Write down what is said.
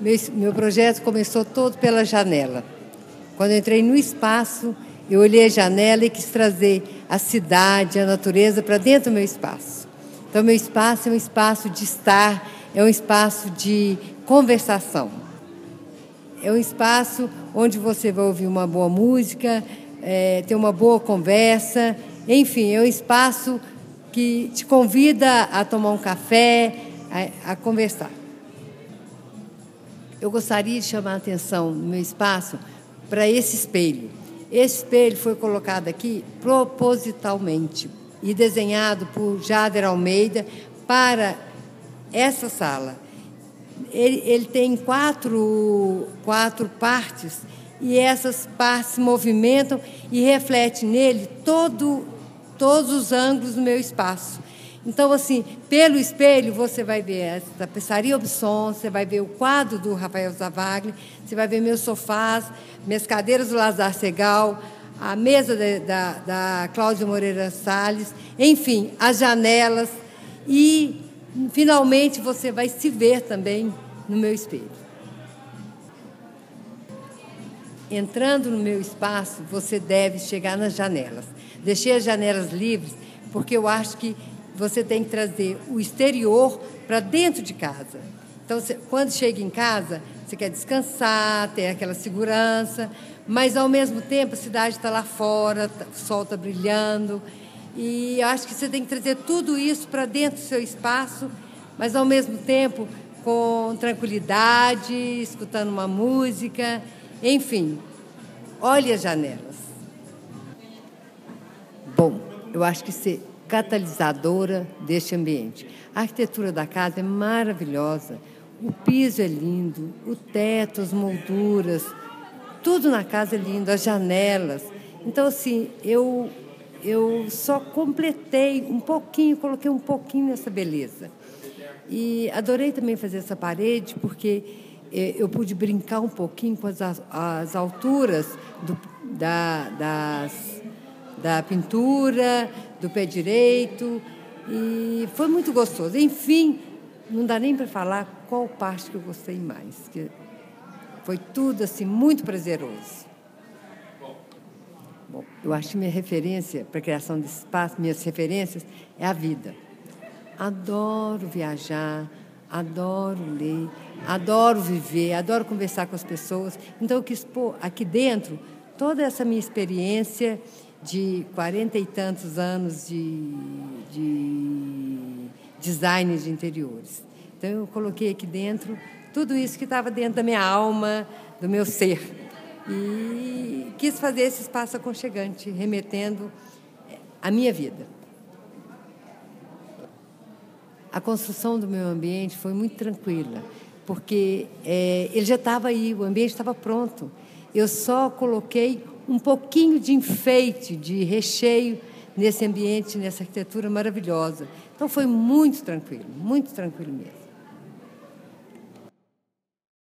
Meu, projeto começou todo pela janela. Quando entrei no espaço, eu olhei a janela e quis trazer a cidade, a natureza para dentro do meu espaço. Então, meu espaço é um espaço de estar, é um espaço de conversação. É um espaço onde você vai ouvir uma boa música, é, ter uma boa conversa. Enfim, é um espaço que te convida a tomar um café, a, a conversar. Eu gostaria de chamar a atenção no meu espaço para esse espelho. Esse espelho foi colocado aqui propositalmente e desenhado por Jader Almeida para essa sala. Ele, ele tem quatro, quatro partes e essas partes se movimentam e refletem nele todo, todos os ângulos do meu espaço. Então, assim, pelo espelho você vai ver a tapeçaria Obson, você vai ver o quadro do Rafael Zavagli, você vai ver meus sofás, minhas cadeiras do Lazar Segal, a mesa da, da, da Cláudia Moreira Salles, enfim, as janelas e, finalmente, você vai se ver também no meu espelho. Entrando no meu espaço, você deve chegar nas janelas. Deixei as janelas livres porque eu acho que você tem que trazer o exterior para dentro de casa. Então, você, quando chega em casa, você quer descansar, ter aquela segurança, mas ao mesmo tempo a cidade está lá fora, tá, o sol está brilhando. E acho que você tem que trazer tudo isso para dentro do seu espaço, mas ao mesmo tempo com tranquilidade, escutando uma música, enfim. Olhe as janelas. Bom, eu acho que você catalisadora deste ambiente. A arquitetura da casa é maravilhosa, o piso é lindo, o teto, as molduras, tudo na casa é lindo, as janelas. Então, assim, eu, eu só completei um pouquinho, coloquei um pouquinho nessa beleza. E adorei também fazer essa parede, porque eh, eu pude brincar um pouquinho com as, as alturas do, da, das, da pintura, do pé direito. E foi muito gostoso. Enfim, não dá nem para falar qual parte que eu gostei mais. Que foi tudo assim muito prazeroso. Bom, eu acho minha referência para a criação desse espaço, minhas referências, é a vida. Adoro viajar, adoro ler, adoro viver, adoro conversar com as pessoas. Então, eu quis pôr aqui dentro toda essa minha experiência de quarenta e tantos anos de, de design de interiores. Então, eu coloquei aqui dentro tudo isso que estava dentro da minha alma, do meu ser. E quis fazer esse espaço aconchegante, remetendo à minha vida. A construção do meu ambiente foi muito tranquila, porque é, ele já estava aí, o ambiente estava pronto. Eu só coloquei um pouquinho de enfeite, de recheio nesse ambiente, nessa arquitetura maravilhosa. Então foi muito tranquilo, muito tranquilo mesmo.